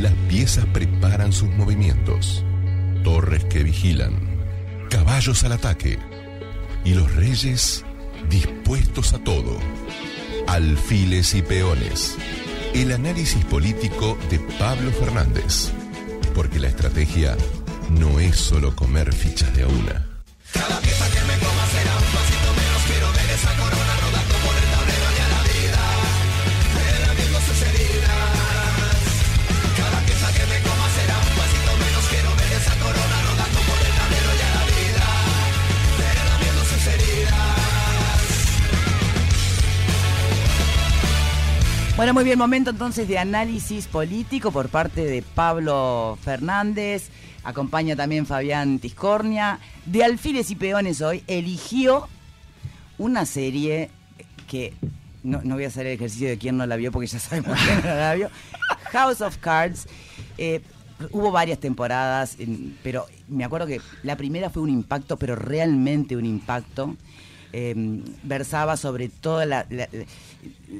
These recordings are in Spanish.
las piezas preparan sus movimientos, torres que vigilan, caballos al ataque y los reyes dispuestos a todo. Alfiles y peones. El análisis político de Pablo Fernández. Porque la estrategia no es solo comer fichas de a una. Cada pieza que me coma será menos. Quiero Bueno, muy bien, momento entonces de análisis político por parte de Pablo Fernández. Acompaña también Fabián Tiscornia. De Alfiles y Peones hoy eligió una serie que no, no voy a hacer el ejercicio de quién no la vio porque ya sabemos quién no la vio. House of Cards. Eh, hubo varias temporadas, pero me acuerdo que la primera fue un impacto, pero realmente un impacto. Eh, versaba sobre todas la- la-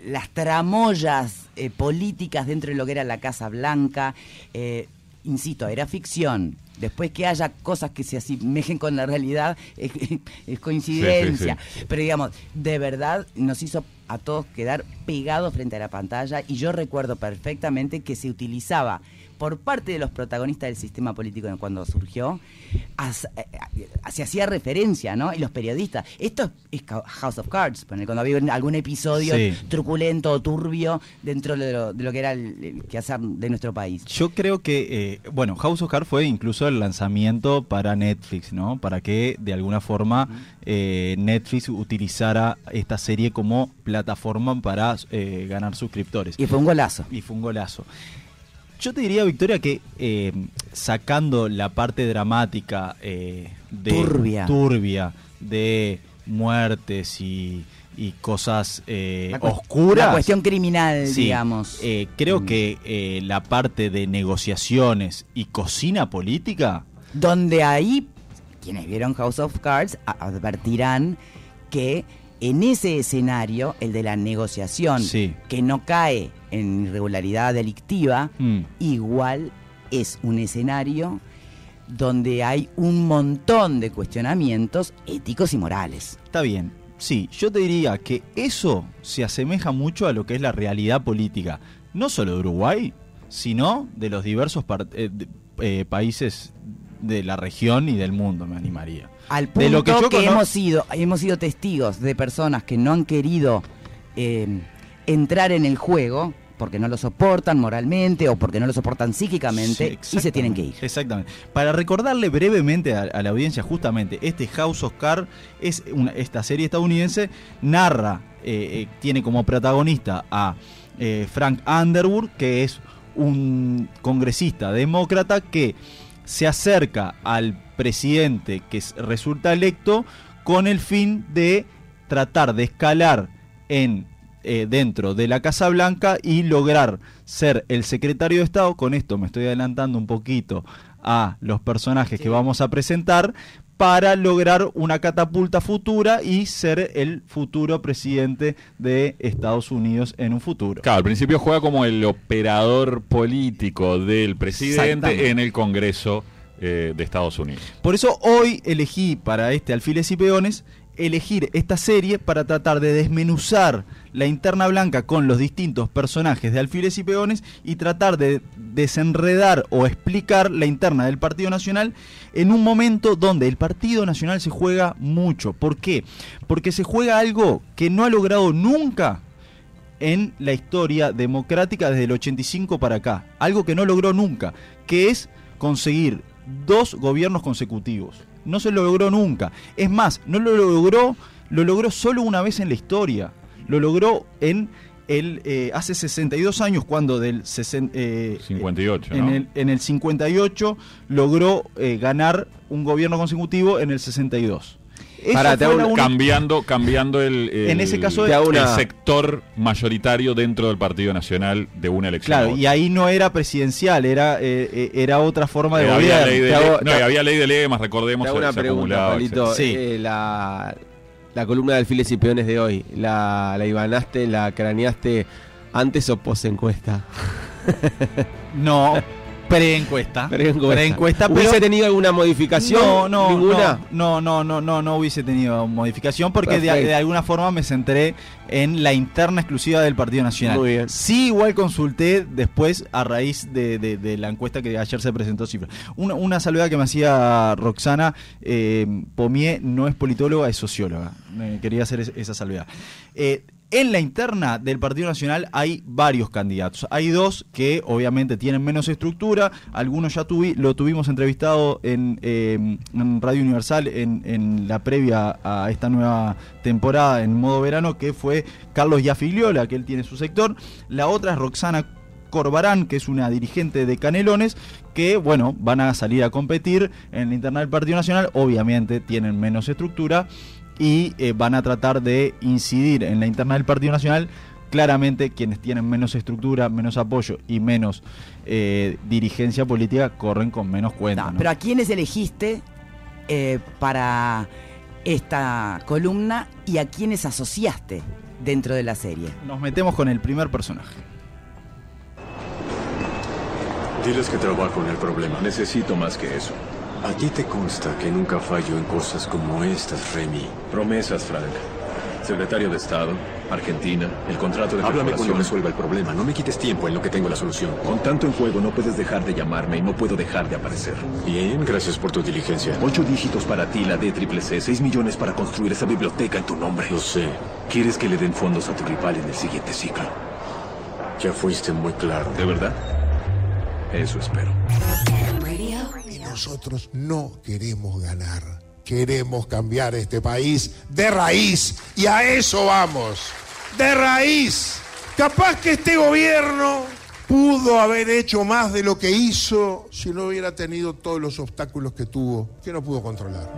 las tramoyas eh, políticas dentro de lo que era la Casa Blanca. Eh, insisto, era ficción. Después que haya cosas que se asemejen con la realidad, es, es coincidencia. Sí, sí, Pero digamos, de verdad nos hizo a todos quedar pegados frente a la pantalla y yo recuerdo perfectamente que se utilizaba por parte de los protagonistas del sistema político cuando surgió, eh, eh, se hacía referencia, ¿no? Y los periodistas. Esto es House of Cards, cuando había algún episodio Sí. truculento o turbio dentro de lo, de lo que era el, el quehacer de nuestro país. Yo creo que, eh, bueno, House of Cards fue incluso el lanzamiento para Netflix, ¿no? Para que de alguna forma eh, Netflix utilizara esta serie como plataforma para eh, ganar suscriptores. Y fue un golazo. Y fue un golazo. Yo te diría, Victoria, que eh, sacando la parte dramática eh, de Turbia. turbia, de muertes y, y cosas eh, La oscuras. La cuestión criminal, Sí, digamos. creo Mm. que la parte de negociaciones y cocina política, donde ahí quienes vieron House of Cards advertirán que en ese escenario, el de la negociación, Sí. que no cae en irregularidad delictiva, mm, igual es un escenario donde hay un montón de cuestionamientos éticos y morales. está bien. Sí, yo te diría que eso se asemeja mucho a lo que es la realidad política, no solo de Uruguay, sino de los diversos eh, de- eh, países de la región y del mundo, me animaría. Al punto De lo que yo que cono- hemos sido, hemos sido testigos de personas que no han querido eh, entrar en el juego porque no lo soportan moralmente o porque no lo soportan psíquicamente Sí, y se tienen que ir. Exactamente. Para recordarle brevemente a, a la audiencia, justamente, este House of Cards es una, esta serie estadounidense, narra, eh, eh, tiene como protagonista a eh, Frank Underwood, que es un congresista demócrata que se acerca al presidente que resulta electo con el fin de tratar de escalar en eh, dentro de la Casa Blanca y lograr ser el secretario de Estado. Con esto me estoy adelantando un poquito a los personajes que vamos a presentar para lograr una catapulta futura y ser el futuro presidente de Estados Unidos en un futuro. Claro, al principio juega como el operador político del presidente en el Congreso eh, de Estados Unidos. Por eso hoy elegí para este Alfiles y Peones elegir esta serie para tratar de desmenuzar la interna blanca con los distintos personajes de Alfiles y Peones y tratar de desenredar o explicar la interna del Partido Nacional en un momento donde el Partido Nacional se juega mucho. ¿Por qué? Porque se juega algo que no ha logrado nunca en la historia democrática desde el 85 para acá. Algo que no logró nunca, que es conseguir dos gobiernos consecutivos. No se lo logró nunca. Es más, no lo logró, lo logró solo una vez en la historia. Lo logró en el eh, hace 62 años cuando del sesen- eh, 58, en, ¿no? el, en el 58 logró eh, ganar un gobierno consecutivo en el 62. Pará, te una- cambiando, cambiando el, el- En ese caso, el sector mayoritario dentro del Partido Nacional de una elección. Claro, y ahí no era presidencial, era, eh, eh, era otra forma de Eh, había, gobierno. ley de hago- no, y había ley de lemas, recordemos, Te hago se- una se pregunta, acumulaba, Pablito. etcétera. Sí. Eh, la, la columna de alfiles y peones de hoy, ¿la, la ibanaste, la craneaste antes o post encuesta? No, pre-encuesta. Pre-encuesta. Pre-encuesta, pero... ¿Hubiese tenido alguna modificación? No, no, ¿Ninguna? no, no, no, no, no hubiese tenido modificación porque de, alguna forma me centré en la interna exclusiva del Partido Nacional. Muy bien. Sí, igual consulté después a raíz de, de- de la encuesta que ayer se presentó cifra. Una, una salvedad que me hacía Roxana eh, Pomier no es politóloga, es socióloga. Me quería hacer es- esa salvedad. Eh, en la interna del Partido Nacional hay varios candidatos. Hay dos que obviamente tienen menos estructura. Algunos ya lo tuvimos entrevistado en, eh, en Radio Universal en, en la previa a esta nueva temporada en modo verano, que fue Carlos Yafigliola, que él tiene su sector. La otra es Roxana Corbarán, que es una dirigente de Canelones, que, bueno, van a salir a competir en la interna del Partido Nacional. Obviamente tienen menos estructura y eh, van a tratar de incidir en la interna del Partido Nacional. Claramente quienes tienen menos estructura, menos apoyo y menos eh, dirigencia política corren con menos cuenta. No, ¿no? Pero ¿a quiénes elegiste eh, para esta columna y a quiénes asociaste dentro de la serie? Nos metemos con el primer personaje. Diles que trabajo en el problema. Necesito más que eso. A ti te consta que nunca fallo en cosas como estas, Remy. Promesas, Frank. Secretario de Estado, Argentina, el contrato de Háblame cuando resuelva el problema. No me quites tiempo en lo que tengo la solución. Con tanto en juego no puedes dejar de llamarme y no puedo dejar de aparecer. Bien, gracias por tu diligencia. Ocho dígitos para ti, la D triple C, seis millones para construir esa biblioteca en tu nombre. Lo sé. ¿Quieres que le den fondos a tu rival en el siguiente ciclo? Ya fuiste muy claro. ¿De verdad? Eso espero. Nosotros no queremos ganar. Queremos cambiar este país de raíz. Y a eso vamos. De raíz. Capaz que este gobierno pudo haber hecho más de lo que hizo si no hubiera tenido todos los obstáculos que tuvo, que no pudo controlar.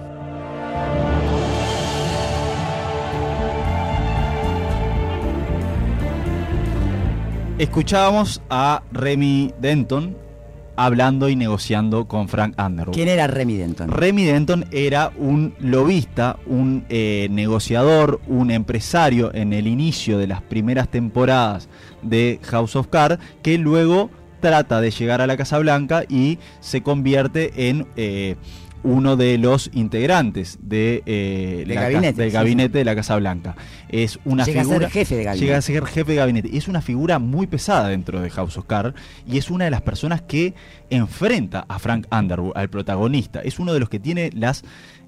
Escuchábamos a Remy Denton hablando y negociando con Frank Underwood. ¿Quién era Remy Denton? Remy Denton era un lobista, un eh, negociador, un empresario en el inicio de las primeras temporadas de House of Cards, que luego trata de llegar a la Casa Blanca y se convierte en eh, uno de los integrantes de, eh, Del la gabinete, del sí, gabinete de la Casa Blanca. Es una Llega a ser figura, jefe de gabinete. Llega a ser jefe de gabinete. Es una figura muy pesada dentro de House of Cards y es una de las personas que enfrenta a Frank Underwood, al protagonista. Es uno de los que tiene las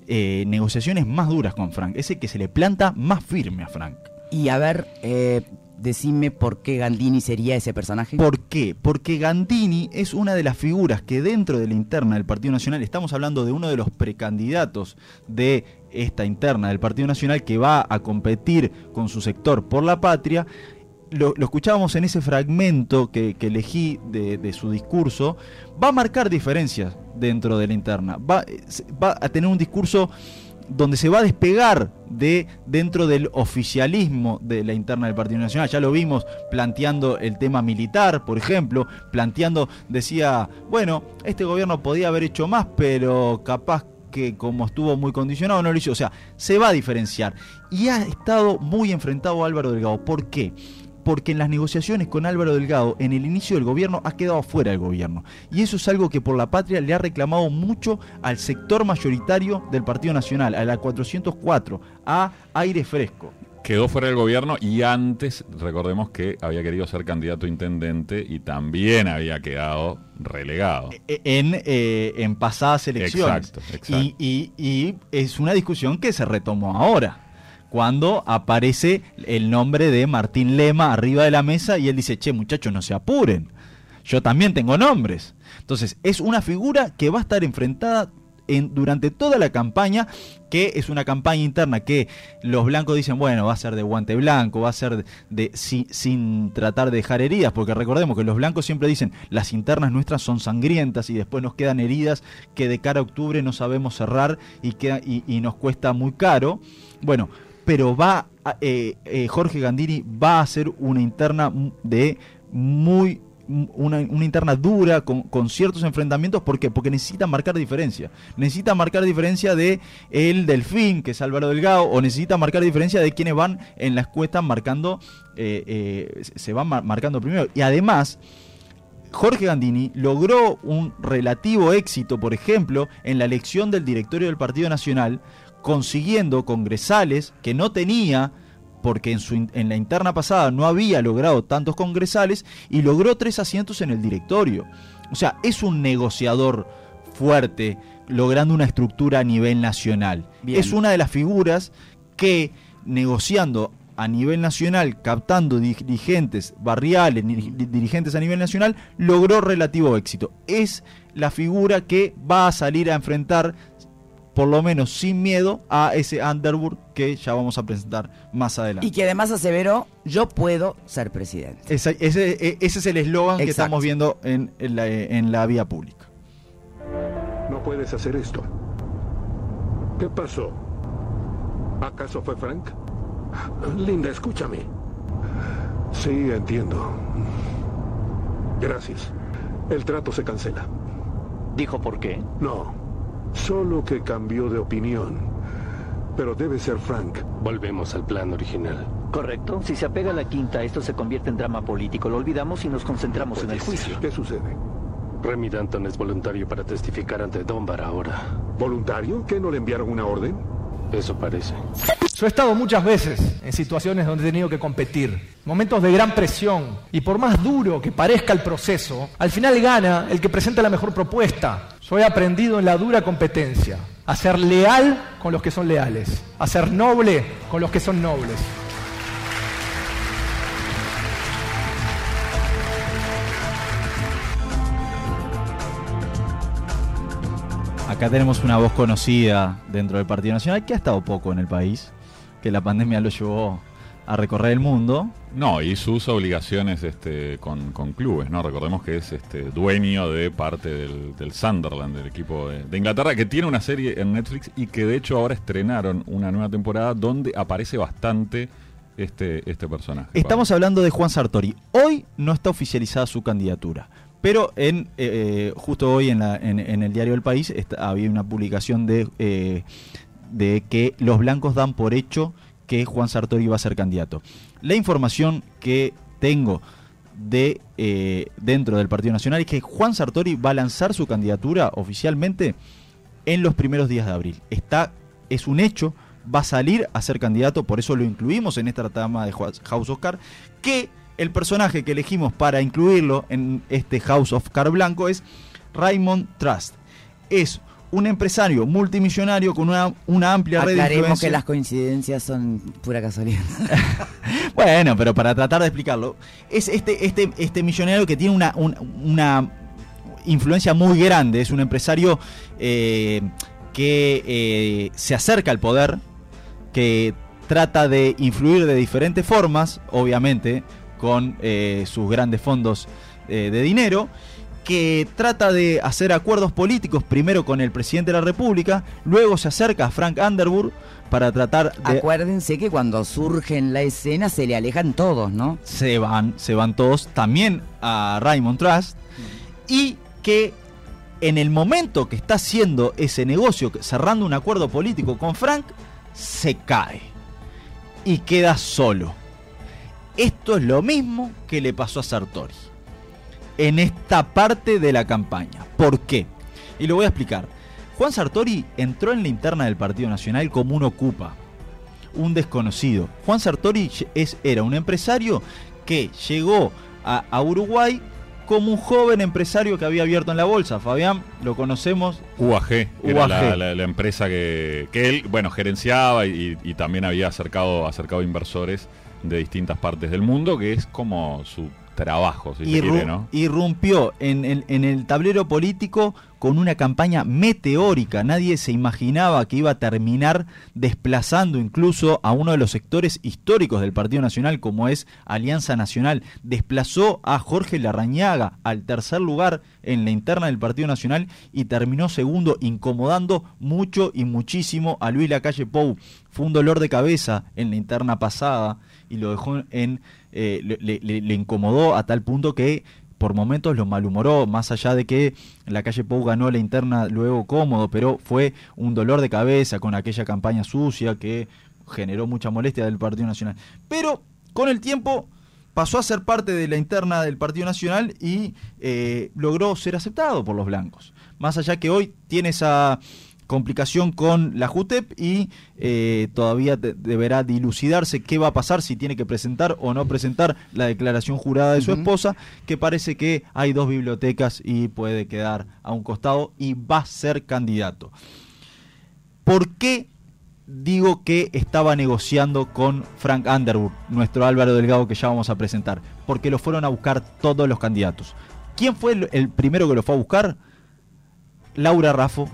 eh, negociaciones más duras con Frank. Es el que se le planta más firme a Frank. Y a ver, eh, decime por qué Gandini sería ese personaje. ¿Por qué? Porque Gandini es una de las figuras que dentro de la interna del Partido Nacional, estamos hablando de uno de los precandidatos de esta interna del Partido Nacional que va a competir con su sector por la patria. Lo, lo escuchábamos en ese fragmento que, elegí de, su discurso, va a marcar diferencias dentro de la interna. Va, eh, a tener un discurso donde se va a despegar de dentro del oficialismo de la interna del Partido Nacional. Ya lo vimos planteando el tema militar, por ejemplo, planteando, decía, bueno, este gobierno podía haber hecho más, pero capaz que como estuvo muy condicionado no lo hizo. O sea, se va a diferenciar. Y ha estado muy enfrentado a Álvaro Delgado. ¿Por qué? Porque en las negociaciones con Álvaro Delgado, en el inicio del gobierno, ha quedado fuera del gobierno. Y eso es algo que por la patria le ha reclamado mucho al sector mayoritario del Partido Nacional, a la 404, a aire fresco. Quedó fuera del gobierno y antes, recordemos que había querido ser candidato a intendente y también había quedado relegado. E- En, eh, en pasadas elecciones. Exacto, exacto. Y, y- y es una discusión que se retomó ahora. Cuando aparece el nombre de Martín Lema arriba de la mesa y él dice, che muchachos, no se apuren. Yo también tengo nombres. Entonces, es una figura que va a estar enfrentada en, durante toda la campaña, que es una campaña interna que los blancos dicen, bueno, va a ser de guante blanco, va a ser de, si- sin tratar de dejar heridas, porque recordemos que los blancos siempre dicen, las internas nuestras son sangrientas y después nos quedan heridas que de cara a octubre no sabemos cerrar y, queda- y, y nos cuesta muy caro. Bueno, pero va, eh, eh, Jorge Gandini va a hacer una interna de muy una, interna dura, con, con ciertos enfrentamientos, ¿por qué? Porque necesita marcar diferencia. Necesita marcar diferencia de el Delfín, que es Álvaro Delgado, o necesita marcar diferencia de quienes van en la encuesta marcando, eh, eh, se van mar- marcando primero. Y además, Jorge Gandini logró un relativo éxito, por ejemplo, en la elección del directorio del Partido Nacional, consiguiendo congresales que no tenía, porque en, su, en la interna pasada no había logrado tantos congresales, y logró tres asientos en el directorio. O sea, es un negociador fuerte, logrando una estructura a nivel nacional. Bien. Es una de las figuras que, negociando a nivel nacional, captando di- dirigentes barriales, diri- dirigentes a nivel nacional, logró relativo éxito. Es la figura que va a salir a enfrentar, por lo menos sin miedo, a ese Underwood que ya vamos a presentar más adelante. Y que además aseveró, yo puedo ser presidente. Ese, ese- ese es el eslogan que estamos viendo en, en la, en la vía pública. No puedes hacer esto. ¿Qué pasó? ¿Acaso fue Frank? Linda, escúchame. Sí, entiendo. Gracias. El trato se cancela. ¿Dijo por qué? No, solo que cambió de opinión. Pero debe ser Frank. Volvemos al plan original. Correcto. Si se apega a la quinta, esto se convierte en drama político. Lo olvidamos y nos concentramos en el juicio. ¿Qué sucede? Remy Danton es voluntario para testificar ante Dunbar ahora. ¿Voluntario? ¿Que no le enviaron una orden? Eso parece. Yo he estado muchas veces en situaciones donde he tenido que competir, momentos de gran presión, y por más duro que parezca el proceso, al final gana el que presenta la mejor propuesta. Yo he aprendido en la dura competencia a ser leal con los que son leales, a ser noble con los que son nobles. Acá tenemos una voz conocida dentro del Partido Nacional que ha estado poco en el país, que la pandemia lo llevó a recorrer el mundo. No, y sus obligaciones este, con, con clubes, ¿no? Recordemos que es este, dueño de parte del, del Sunderland, del equipo de, de Inglaterra, que tiene una serie en Netflix y que de hecho ahora estrenaron una nueva temporada donde aparece bastante este, este personaje. Estamos hablando de Juan Sartori. Hoy no está oficializada su candidatura, pero en eh, justo hoy en, la- en- en el diario El País está- había una publicación de, eh, de que los blancos dan por hecho que Juan Sartori va a ser candidato. La información que tengo de eh, dentro del Partido Nacional es que Juan Sartori va a lanzar su candidatura oficialmente en los primeros días de abril. Está, es un hecho, va a salir a ser candidato, por eso lo incluimos en esta trama de House of que el personaje que elegimos para incluirlo en este House of Cards blanco es Raymond Trust. Es un empresario multimillonario con una, una amplia red de Aclaremos influencia. que las coincidencias son pura casualidad. Bueno, pero para tratar de explicarlo, es este, este, este millonario que tiene una, un- una influencia muy grande, es un empresario eh, que eh, se acerca al poder, que trata de influir de diferentes formas, obviamente con eh, sus grandes fondos eh, de dinero, que trata de hacer acuerdos políticos primero con el presidente de la República, luego se acerca a Frank Underwood para tratar de Acuérdense que cuando surge en la escena se le alejan todos, ¿no? se van, se van todos, también a Raymond Trust, y que en el momento que está haciendo ese negocio, cerrando un acuerdo político con Frank, se cae y queda solo. Esto es lo mismo que le pasó a Sartori en esta parte de la campaña. ¿Por qué? Y lo voy a explicar. Juan Sartori entró en la interna del Partido Nacional como un ocupa, un desconocido. Juan Sartori es, era un empresario que llegó a, a Uruguay como un joven empresario que había abierto en la bolsa. Fabián, lo conocemos. UAG, era UAG. La, la- la empresa que, que él, bueno, gerenciaba y, y también había acercado, acercado inversores de distintas partes del mundo, que es como su trabajo, si Irru- quiere, ¿no? Irrumpió en el, en el tablero político con una campaña meteórica. Nadie se imaginaba que iba a terminar desplazando incluso a uno de los sectores históricos del Partido Nacional, como es Alianza Nacional. Desplazó a Jorge Larrañaga al tercer lugar en la interna del Partido Nacional y terminó segundo, incomodando mucho y muchísimo a Luis Lacalle Pou. Fue un dolor de cabeza en la interna pasada y lo dejó en. eh, le, le- incomodó a tal punto que por momentos lo malhumoró, más allá de que la calle Pou ganó la interna luego cómodo, pero fue un dolor de cabeza con aquella campaña sucia que generó mucha molestia del Partido Nacional. Pero con el tiempo pasó a ser parte de la interna del Partido Nacional y eh, logró ser aceptado por los blancos. Más allá que hoy tiene esa complicación con la JUTEP y eh, todavía de- deberá dilucidarse qué va a pasar si tiene que presentar o no presentar la declaración jurada de su esposa, que parece que hay dos bibliotecas y puede quedar a un costado y va a ser candidato. ¿Por qué digo que estaba negociando con Frank Underwood, nuestro Álvaro Delgado que ya vamos a presentar? Porque lo fueron a buscar todos los candidatos. ¿Quién fue el, el primero que lo fue a buscar? Laura Raffo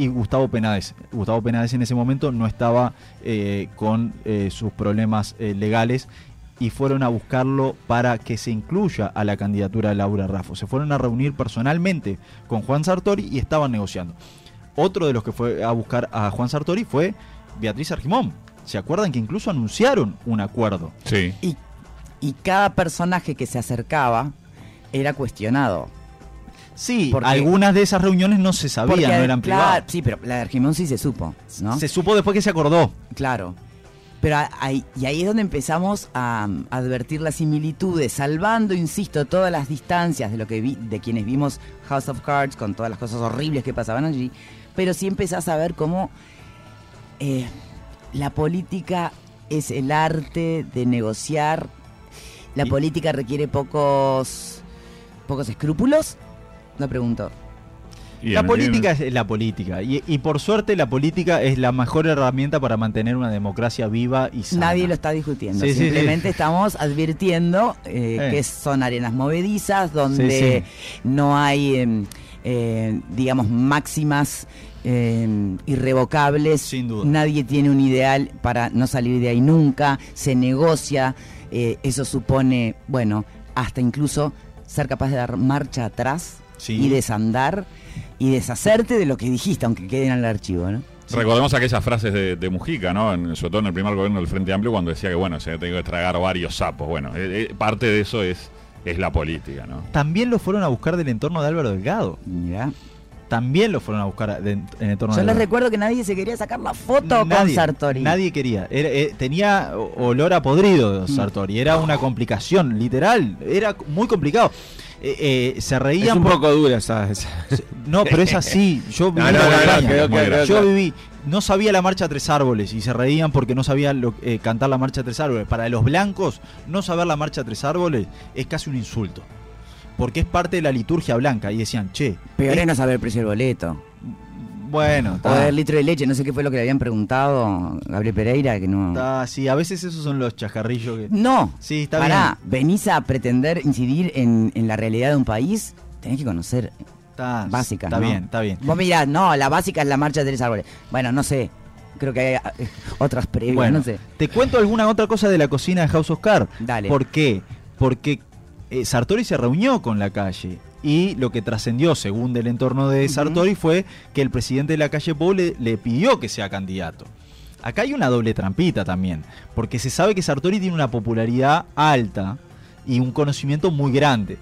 y Gustavo Penades. Gustavo Penades en ese momento no estaba eh, con eh, sus problemas eh, legales y fueron a buscarlo para que se incluya a la candidatura de Laura Raffo. Se fueron a reunir personalmente con Juan Sartori y estaban negociando. Otro de los que fue a buscar a Juan Sartori fue Beatriz Argimón. ¿Se acuerdan que incluso anunciaron un acuerdo? Sí. Y, y cada personaje que se acercaba era cuestionado. Sí, Porque- algunas de esas reuniones no se sabían, Porque, no eran claro, privadas. Sí, pero la de Argimón sí se supo, ¿no? Se supo después que se acordó. Claro. Pero ahí, y ahí es donde empezamos a, um, advertir las similitudes, salvando, insisto, todas las distancias de lo que vi, de quienes vimos House of Cards con todas las cosas horribles que pasaban allí, pero sí empezás a ver cómo eh, la política es el arte de negociar. La Y- política requiere pocos pocos escrúpulos. No pregunto. Y la política es la política. Y, y por suerte la política es la mejor herramienta para mantener una democracia viva y sana. Nadie lo está discutiendo. Sí, Simplemente sí. estamos advirtiendo eh, Eh. que son arenas movedizas, donde no hay, em, eh, digamos, máximas em, irrevocables. Sin duda. Nadie tiene un ideal para no salir de ahí nunca. Se negocia. eh, eso supone, bueno, hasta incluso ser capaz de dar marcha atrás Sí. y desandar y deshacerte de lo que dijiste, aunque quede en el archivo, ¿no? Recordemos aquellas frases de, de Mujica, ¿no? En- sobre todo en el primer gobierno del Frente Amplio, cuando decía que, bueno, se ha tenido que tragar varios sapos. Bueno, eh, eh, parte de eso es, es la política, ¿no? También lo fueron a buscar del entorno de Álvaro Delgado. Mirá. También lo fueron a buscar de- en el entorno Yo de les Delgado. recuerdo que nadie se quería sacar la foto con Sartori. Nadie quería. Era- eh, tenía olor a podrido Mm. Sartori. Era una complicación, literal. Era muy complicado. Eh, eh, se reían Es un por- poco dura esa. esa. No, pero es así. Yo viví No. Yo viví, no sabía la marcha Tres Árboles y se reían porque no sabía lo- eh, cantar la marcha Tres Árboles. Para los blancos, no saber la marcha Tres Árboles es casi un insulto. Porque es parte de la liturgia blanca. Y decían, che, Peor es- es no saber el precio del boleto. Bueno, O está, del litro de leche, no sé qué fue lo que le habían preguntado Gabriel Pereira, que no... está, sí, a veces esos son los chajarrillos que... No, Sí, está pará, venís a pretender incidir en, en la realidad de un país, tenés que conocer Está, básicas, Está ¿no? bien, está bien. Vos mirás, no, la básica es la marcha de tres árboles. Bueno, no sé, creo que hay eh, otras previas, Bueno, no sé. te cuento alguna otra cosa de la cocina de House of Cards. Dale. ¿Por qué? Porque eh, Sartori se reunió con la calle y lo que trascendió, según del entorno de. Sartori, fue que el presidente de la calle Pou le, le pidió que sea candidato. Acá hay una doble trampita también, porque se sabe que Sartori tiene una popularidad alta y un conocimiento muy grande.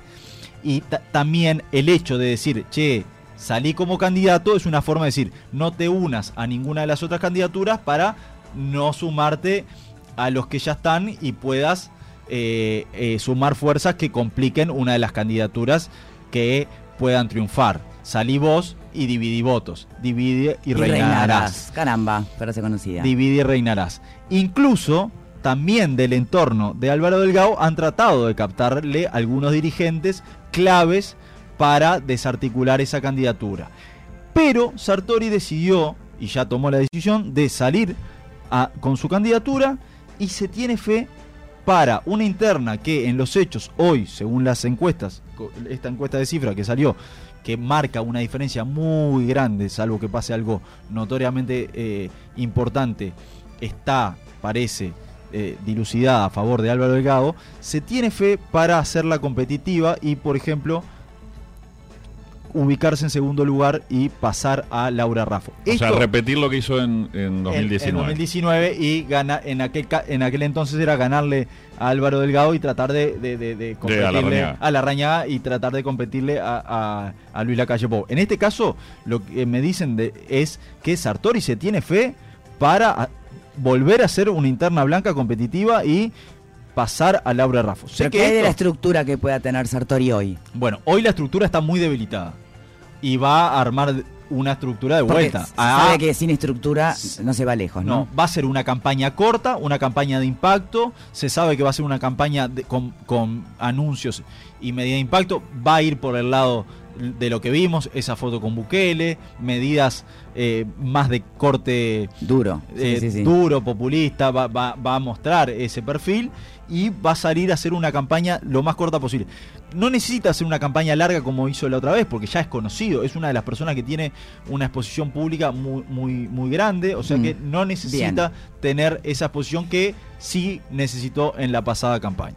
Y ta- también el hecho de decir, che, salí como candidato es una forma de decir, no te unas a ninguna de las otras candidaturas para no sumarte a los que ya están y puedas eh, eh, sumar fuerzas que compliquen una de las candidaturas que puedan triunfar. Salí vos y dividí votos. Divide y, Y reinarás. Caramba, frase conocida. Divide y reinarás. Incluso también del entorno de Álvaro Delgado han tratado de captarle algunos dirigentes claves para desarticular esa candidatura. Pero Sartori decidió, y ya tomó la decisión, de salir a- con su candidatura y se tiene fe para una interna que en los hechos hoy, según las encuestas, esta encuesta de cifra que salió, que marca una diferencia muy grande, salvo que pase algo notoriamente eh, importante, está, parece, eh, dilucidada a favor de Álvaro Delgado, se tiene fe para hacerla competitiva y, por ejemplo, ubicarse en segundo lugar y pasar a Laura Raffo. O sea, repetir lo que hizo en, en en- 2019. En, 2019 y gana, en, aquel, en aquel entonces era ganarle a Álvaro Delgado y tratar de, de, de- de competirle a la Rañaga y tratar de competirle a, a- a Luis Lacalle Pou. En este caso, lo que me dicen de, es que Sartori se tiene fe para volver a ser una interna blanca competitiva y pasar a Laura Raffo. Sé ¿Pero que qué hay de la estructura que pueda tener Sartori hoy? Bueno, hoy la estructura está muy debilitada y va a armar una estructura de Porque vuelta. se Ah, sabe que sin estructura no se va lejos, ¿no? no, va a ser una campaña corta, una campaña de impacto. Se sabe que va a ser una campaña de- con, con anuncios y medida de impacto. Va a ir por el lado de lo que vimos, esa foto con Bukele, medidas eh, más de corte Duro. Sí, eh, sí, sí. duro, populista, va, va- va a mostrar ese perfil y va a salir a hacer una campaña lo más corta posible. No necesita hacer una campaña larga como hizo la otra vez, porque ya es conocido, es una de las personas que tiene una exposición pública muy, muy, muy grande, o sea Mm, que no necesita bien. tener esa exposición que sí necesitó en la pasada campaña.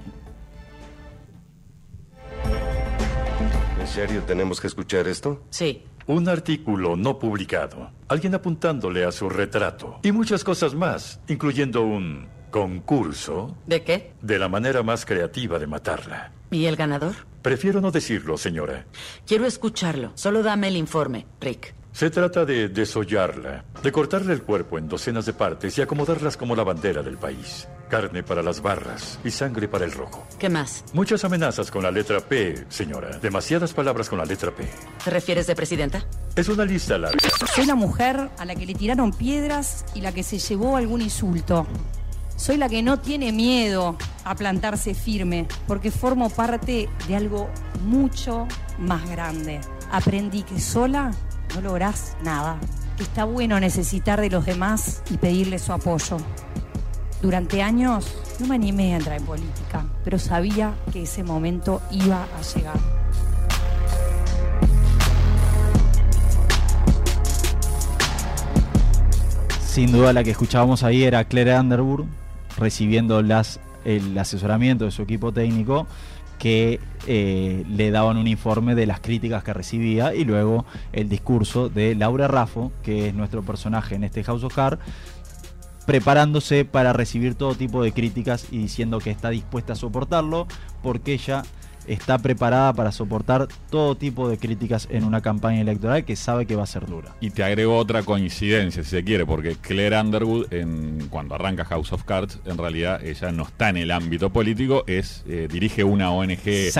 ¿En serio tenemos que escuchar esto? Sí. Un artículo no publicado, alguien apuntándole a su retrato y muchas cosas más, incluyendo un concurso ¿De qué? de la manera más creativa de matarla. ¿Y el ganador? Prefiero no decirlo, señora. Quiero escucharlo. Solo dame el informe, Rick. Se trata de desollarla, de cortarle el cuerpo en docenas de partes y acomodarlas como la bandera del país. Carne para las barras y sangre para el rojo. ¿Qué más? Muchas amenazas con la letra P, señora. Demasiadas palabras con la letra P. ¿Te refieres de presidenta? Es una lista larga. Soy la mujer a la que le tiraron piedras y la que se llevó algún insulto. Soy la que no tiene miedo a plantarse firme, porque formo parte de algo mucho más grande. Aprendí que sola no lográs nada. Que está bueno necesitar de los demás y pedirle su apoyo. Durante años no me animé a entrar en política, pero sabía que ese momento iba a llegar. Sin duda la que escuchábamos ahí era Claire Underwood recibiendo las, el asesoramiento de su equipo técnico que eh, le daban un informe de las críticas que recibía y luego el discurso de Laura Raffo, que es nuestro personaje en este House of Cards, preparándose para recibir todo tipo de críticas y diciendo que está dispuesta a soportarlo porque ella está preparada para soportar todo tipo de críticas en una campaña electoral que sabe que va a ser dura. Y te agrego otra coincidencia, si se quiere, porque Claire Underwood, en, cuando arranca House of Cards, en realidad ella no está en el ámbito político, es eh, dirige una ONG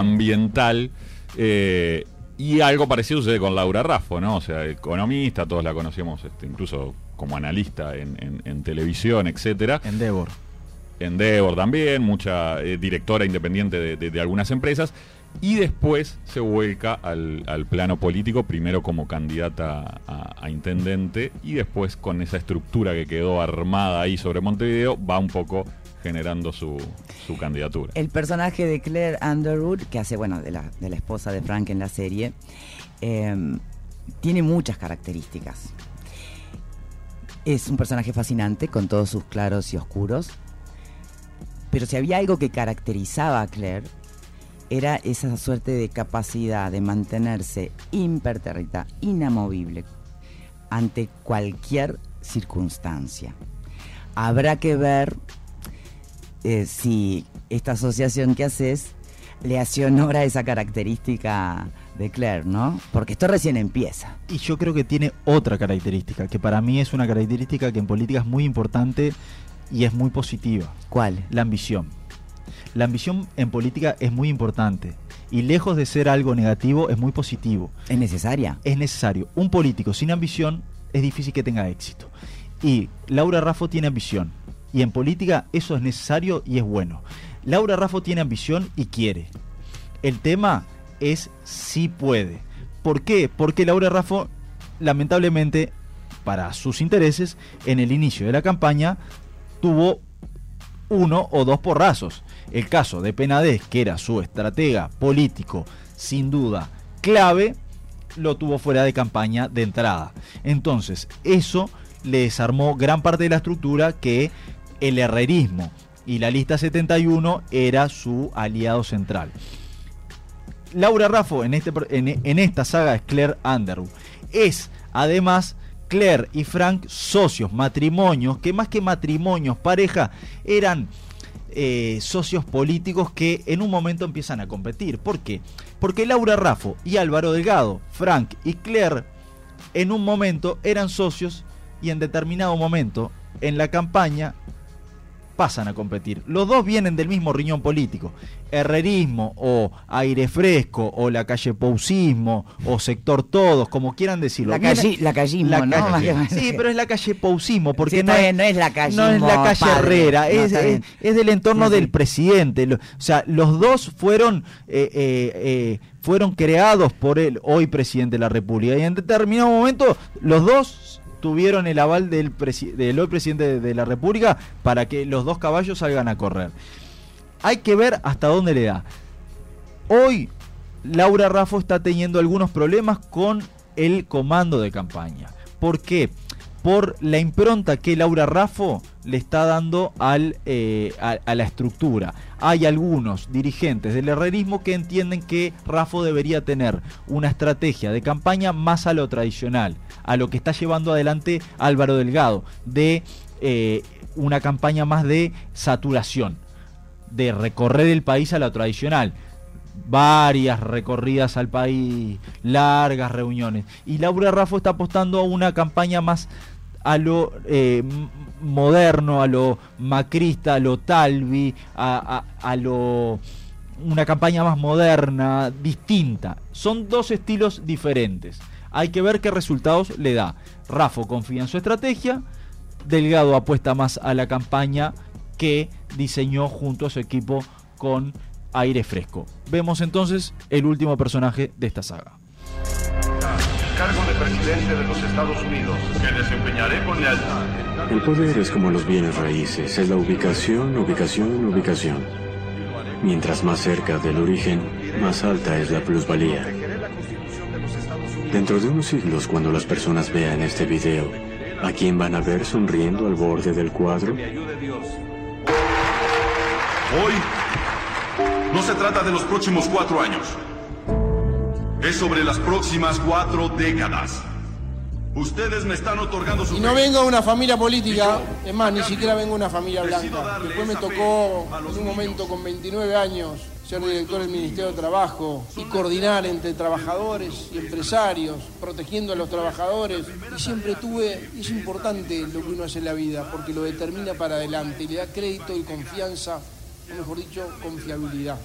ambiental. eh, y algo parecido sucede con Laura Raffo, ¿no? O sea, economista, todos la conocíamos este, incluso como analista en, en- en televisión, etcétera. Endeavor. Endeavor también, mucha eh, directora independiente de, de- algunas empresas. Y después se vuelca al, al plano político, primero como candidata a, intendente y después con esa estructura que quedó armada ahí sobre Montevideo, va un poco generando su, su candidatura. El personaje de Claire Underwood, que hace, bueno, de la, de la esposa de Frank en la serie, eh, tiene muchas características. Es un personaje fascinante, con todos sus claros y oscuros. Pero si había algo que caracterizaba a Claire, era esa suerte de capacidad de mantenerse impertérrita, inamovible, ante cualquier circunstancia. Habrá que ver eh, si esta asociación que haces le hace honor a esa característica de Claire, ¿no? Porque esto recién empieza. Y yo creo que tiene otra característica, que para mí es una característica que en política es muy importante y es muy positiva. ¿Cuál? La ambición. La ambición en política es muy importante y lejos de ser algo negativo es muy positivo. ¿Es necesaria? Es necesario. Un político sin ambición es difícil que tenga éxito. Y Laura Raffo tiene ambición. Y en política eso es necesario y es bueno. Laura Raffo tiene ambición y quiere. El tema es si puede. ¿Por qué? Porque Laura Raffo, lamentablemente, para sus intereses, en el inicio de la campaña, tuvo uno o dos porrazos. El caso de Penades, que era su estratega político, sin duda clave, lo tuvo fuera de campaña de entrada. Entonces, eso le desarmó gran parte de la estructura que el herrerismo y la lista 71 era su aliado central. Laura Raffo en, este, en, esta saga es Claire Underwood. Es además Claire y Frank socios, matrimonios, que más que matrimonios, pareja, eran eh, socios políticos que en un momento empiezan a competir. ¿Por qué? Porque Laura Raffo y Álvaro Delgado, Frank y Claire, en un momento eran socios y en determinado momento en la campaña pasan a competir. Los dos vienen del mismo riñón político. Herrerismo o aire fresco o la calle Poucismo o sector todos, como quieran decirlo. La calle- la callismo, la ¿no? calle- Sí, pero es la calle Poucismo, porque Sí, no, es, no la no callismo es la calle padre. Herrera, No, es, del entorno Sí, sí. del presidente. O sea, los dos fueron, eh, eh, eh, fueron creados por el hoy presidente de la República y en determinado momento los dos tuvieron el aval del, del hoy presidente de, la República para que los dos caballos salgan a correr. Hay que ver hasta dónde le da. Hoy Laura Raffo está teniendo algunos problemas con el comando de campaña. ¿Por qué? Por la impronta que Laura Raffo le está dando al, eh, a, a la estructura. Hay algunos dirigentes del herrerismo que entienden que Raffo debería tener una estrategia de campaña más a lo tradicional, a lo que está llevando adelante Álvaro Delgado, de eh, una campaña más de saturación de recorrer el país a la tradicional. Varias recorridas al país, largas reuniones. Y Laura Raffo está apostando a una campaña más a lo eh, moderno, a lo macrista, a lo talvi, a, a- a lo una campaña más moderna, distinta. Son dos estilos diferentes. Hay que ver qué resultados le da. Raffo confía en su estrategia, Delgado apuesta más a la campaña que diseñó junto a su equipo con aire fresco. Vemos entonces el último personaje de esta saga. Cargo de presidente de los Estados Unidos, que desempeñaré con lealtad. El poder es como los bienes raíces, es la ubicación, ubicación, ubicación. Mientras más cerca del origen, más alta es la plusvalía. Dentro de unos siglos, cuando las personas vean este video, ¿a quién van a ver sonriendo al borde del cuadro? Hoy no se trata de los próximos cuatro años. Es sobre las próximas cuatro décadas. Ustedes me están otorgando su... Y no vengo de una familia política, es más, ni siquiera vengo de una familia blanca. Después me tocó, en un momento con 29 años, ser director del Ministerio de Trabajo y coordinar entre trabajadores y empresarios, protegiendo a los trabajadores. Y siempre tuve, es importante lo que uno hace en la vida, porque lo determina para adelante y le da crédito y confianza, o mejor dicho, confiabilidad,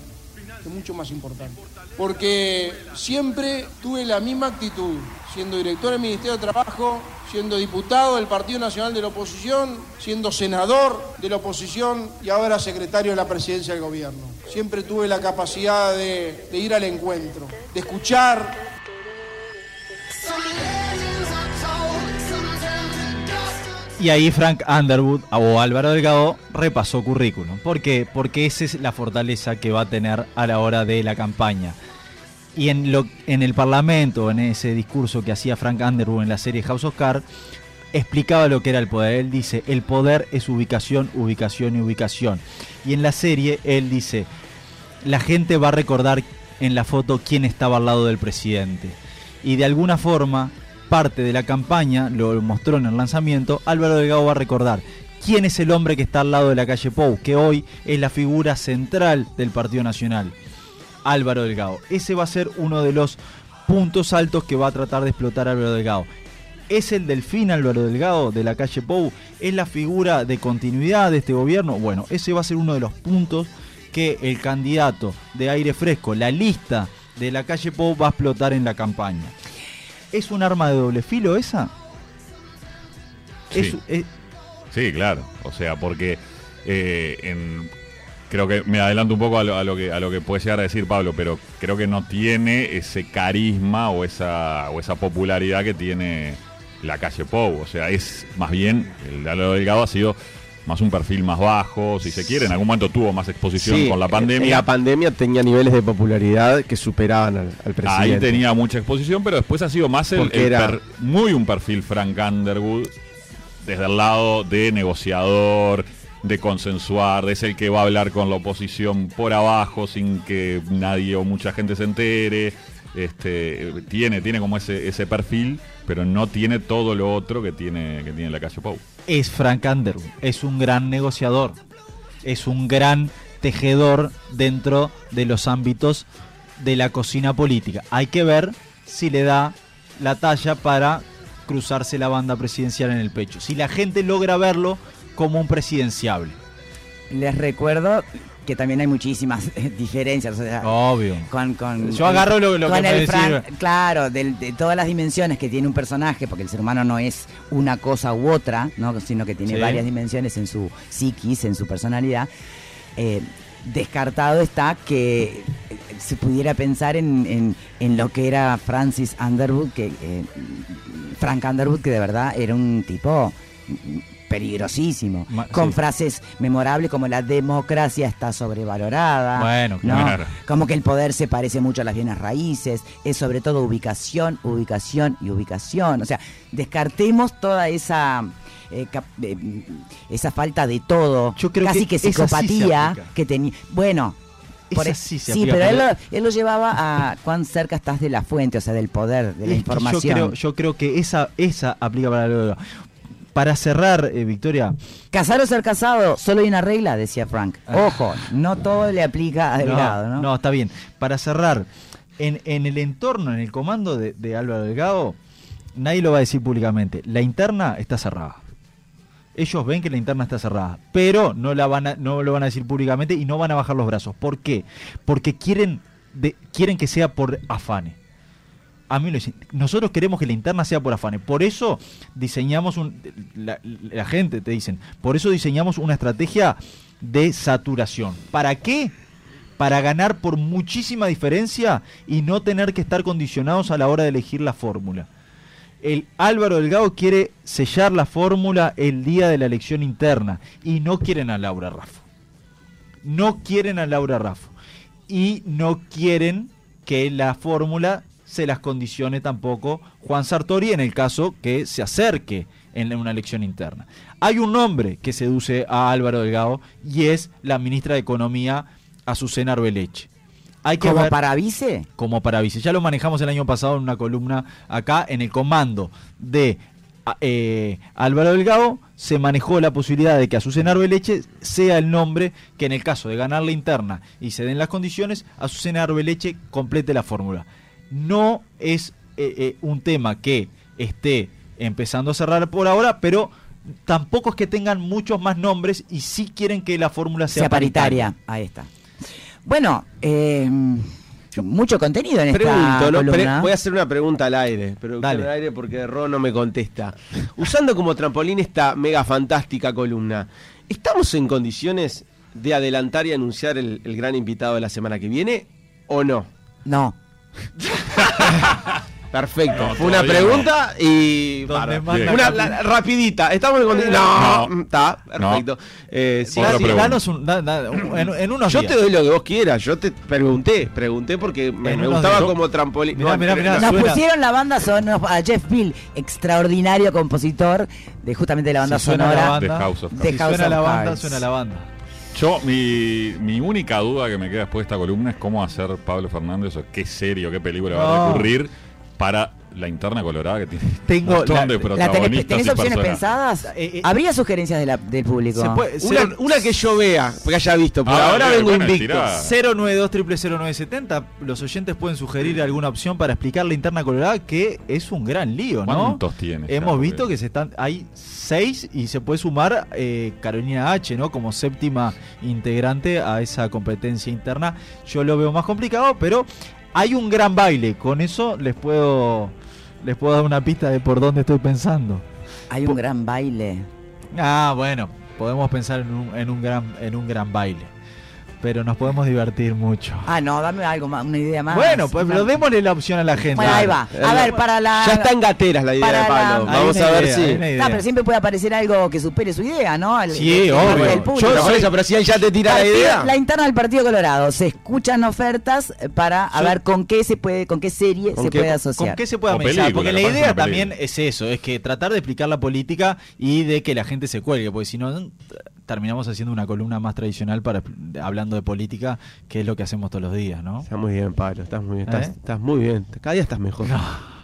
es mucho más importante. Porque siempre tuve la misma actitud, siendo director del Ministerio de Trabajo, siendo diputado del Partido Nacional de la Oposición, siendo senador de la oposición y ahora secretario de la presidencia del gobierno. Siempre tuve la capacidad de, ir al encuentro, de escuchar, Y ahí Frank Underwood o Álvaro Delgado repasó currículum. ¿Por qué? Porque esa es la fortaleza que va a tener a la hora de la campaña. Y en, lo, en el Parlamento, en ese discurso que hacía Frank Underwood en la serie House of Cards, explicaba lo que era el poder. Él dice, el poder es ubicación, ubicación y ubicación. Y en la serie él dice, la gente va a recordar en la foto quién estaba al lado del presidente. Y de alguna forma, parte de la campaña, lo mostró en el lanzamiento, Álvaro Delgado va a recordar quién es el hombre que está al lado de la calle Pou, que hoy es la figura central del Partido Nacional. Álvaro Delgado. Ese va a ser uno de los puntos altos que va a tratar de explotar Álvaro Delgado. ¿Es el delfín Álvaro Delgado de la calle Pou? ¿Es la figura de continuidad de este gobierno? Bueno, ese va a ser uno de los puntos que el candidato de aire fresco, la lista de la calle Pou va a explotar en la campaña. ¿Es un arma de doble filo esa? Sí. Es- es- Sí, claro. O sea, porque eh, en- creo que me adelanto un poco a lo, a lo que a lo que puede llegar a decir Pablo, pero creo que no tiene ese carisma o esa o esa popularidad que tiene la calle Pou. O sea, es más bien el de Álvaro Delgado ha sido más un perfil más bajo, si se quiere. En algún momento tuvo más exposición Sí, con la en- pandemia. En la pandemia tenía niveles de popularidad que superaban al, al presidente. Ahí tenía mucha exposición, pero después ha sido más el, el era- per- muy un perfil Frank Underwood desde el lado de negociador, de consensuar, de es el que va a hablar con la oposición por abajo sin que nadie o mucha gente se entere. Este, tiene, tiene como ese, ese perfil, pero no tiene todo lo otro que tiene, que tiene la calle Pau. Es Frank Underwood. Es un gran negociador. Es un gran tejedor dentro de los ámbitos de la cocina política. Hay que ver si le da la talla para cruzarse la banda presidencial en el pecho. Si la gente logra verlo como un presidenciable. les recuerdo que también hay muchísimas diferencias. o sea, Obvio. Con, con- Yo agarro lo- lo con que me el Frank- decís. Claro, de todas las dimensiones que tiene un personaje, porque el ser humano no es una cosa u otra, ¿no? sino que tiene Sí. varias dimensiones en su psiquis, en su personalidad. Eh, descartado está que eh, se pudiera pensar en, en- en lo que era Francis Underwood, que eh, Frank Underwood, que de verdad era un tipo peligrosísimo, Ma- con sí. frases memorables como la democracia está sobrevalorada, Bueno, ¿no? claro. como que el poder se parece mucho a las bienes raíces, es sobre todo ubicación, ubicación y ubicación, o sea, descartemos toda esa... eh, eh, esa falta de todo, Yo creo casi que que, sí psicopatía que tenía. Bueno, por Esa e- sí sí, pero él lo, él lo llevaba a cuán cerca estás de la fuente, o sea, del poder, de la Es información. Yo creo, yo creo que esa, esa aplica para lo Para cerrar, eh, Victoria. Casar o ser casado, solo hay una regla, decía Frank. Ojo, no todo le aplica a Delgado, ¿no? No, está bien. Para cerrar, en, en el entorno, en el comando de, de Álvaro Delgado, nadie lo va a decir públicamente. La interna está cerrada. Ellos ven que la interna está cerrada, pero no, la van a- no lo van a decir públicamente y no van a bajar los brazos. ¿Por qué? Porque quieren, de- quieren que sea por afane. A mí. Nosotros queremos que la interna sea por afanes. Por eso diseñamos un. La gente te dicen. Por eso diseñamos una estrategia de saturación. ¿Para qué? Para ganar por muchísima diferencia y no tener que estar condicionados a la hora de elegir la fórmula. El Álvaro Delgado quiere sellar la fórmula el día de la elección interna y no quieren a Laura Raffo. No quieren a Laura Raffo. Y no quieren que la fórmula se las condicione tampoco Juan Sartori en el caso que se acerque en una elección interna. Hay un nombre que seduce a Álvaro Delgado y es la ministra de Economía, Azucena Arbeleche. Hay que ¿Como ver- para vice? como para vice. Ya lo manejamos el año pasado en una columna acá en el comando de eh, Álvaro Delgado. Se manejó la posibilidad de que Azucena Arbeleche sea el nombre que en el caso de ganar la interna y se den las condiciones, Azucena Arbeleche complete la fórmula. No es eh, eh, un tema que esté empezando a cerrar por ahora, pero tampoco es que tengan muchos más nombres y sí quieren que la fórmula sea, sea paritaria. Ahí está. Bueno, eh, mucho contenido en esta Pregunto, ¿no? Pre- columna. voy a hacer una pregunta al aire, pero al aire porque Ro no me contesta. Usando como trampolín esta mega fantástica columna, ¿estamos en condiciones de adelantar y anunciar el, el gran invitado de la semana que viene o no? No. Perfecto. No, Fue una pregunta y. Una la- rapidita. Estamos en condiciones. No, No. está, No. perfecto. Eh, sí, sí. Danos un- da- da- un- en, en unos Yo días. te doy lo que vos quieras. Yo te pregunté, pregunté porque me, gustaba días. como trampolín. Mirá, No, mirá, mirá, no, Nos suena- pusieron la banda sonora a Jeff Bill, extraordinario compositor de justamente la banda Si suena sonora. la banda, de House of de Cards. si House suena of la banda, Cards. suena la banda. Yo, mi, mi única duda que me queda después de esta columna es cómo hacer Pablo Fernández o qué serie o qué película va a recurrir para la interna colorada que tiene Tengo un montón la- de la ¿La tenés, protagonistas tenés opciones pensadas? Eh, eh, ¿Habría sugerencias de la- del público? Se puede- Una, cero- una que yo vea, que haya visto. Por Ah, ahora vengo invicto. tirá. 092 0970 los oyentes pueden sugerir alguna opción para explicar la interna colorada que es un gran lío, ¿no? ¿Cuántos tienes? ya? Hemos visto que se están hay seis y se puede sumar eh, Carolina H, ¿no? Como séptima integrante a esa competencia interna. Yo lo veo más complicado, pero hay un gran baile. Con eso les puedo les puedo dar una pista de por dónde estoy pensando. Hay un gran baile. Ah, bueno, podemos pensar en un, en un gran en un gran baile. Pero nos podemos divertir mucho. Ah, no, dame algo más, una idea más. Bueno, pues pero démosle la opción a la gente. Bueno, ahí va. A ver, para la. Ya está en gateras la idea para de Pablo. la- Vamos a ver idea, si. No, pero siempre puede aparecer algo que supere su idea, ¿no? El- Sí, el- obvio. el público. Yo eso, pero si él ya te tira la idea. La interna del Partido Colorado. Se escuchan ofertas para a ver con qué se puede, con qué serie ¿Con se qué- puede asociar. ¿Con qué se puede amenizar? Porque la idea también es eso, es que tratar de explicar la política y de que la gente se cuelgue, porque si no terminamos haciendo una columna más tradicional para hablando de política, que es lo que hacemos todos los días, ¿no? Está muy bien, Pablo. Estás muy bien. Estás, ¿Eh? estás muy bien. Cada día estás mejor. No.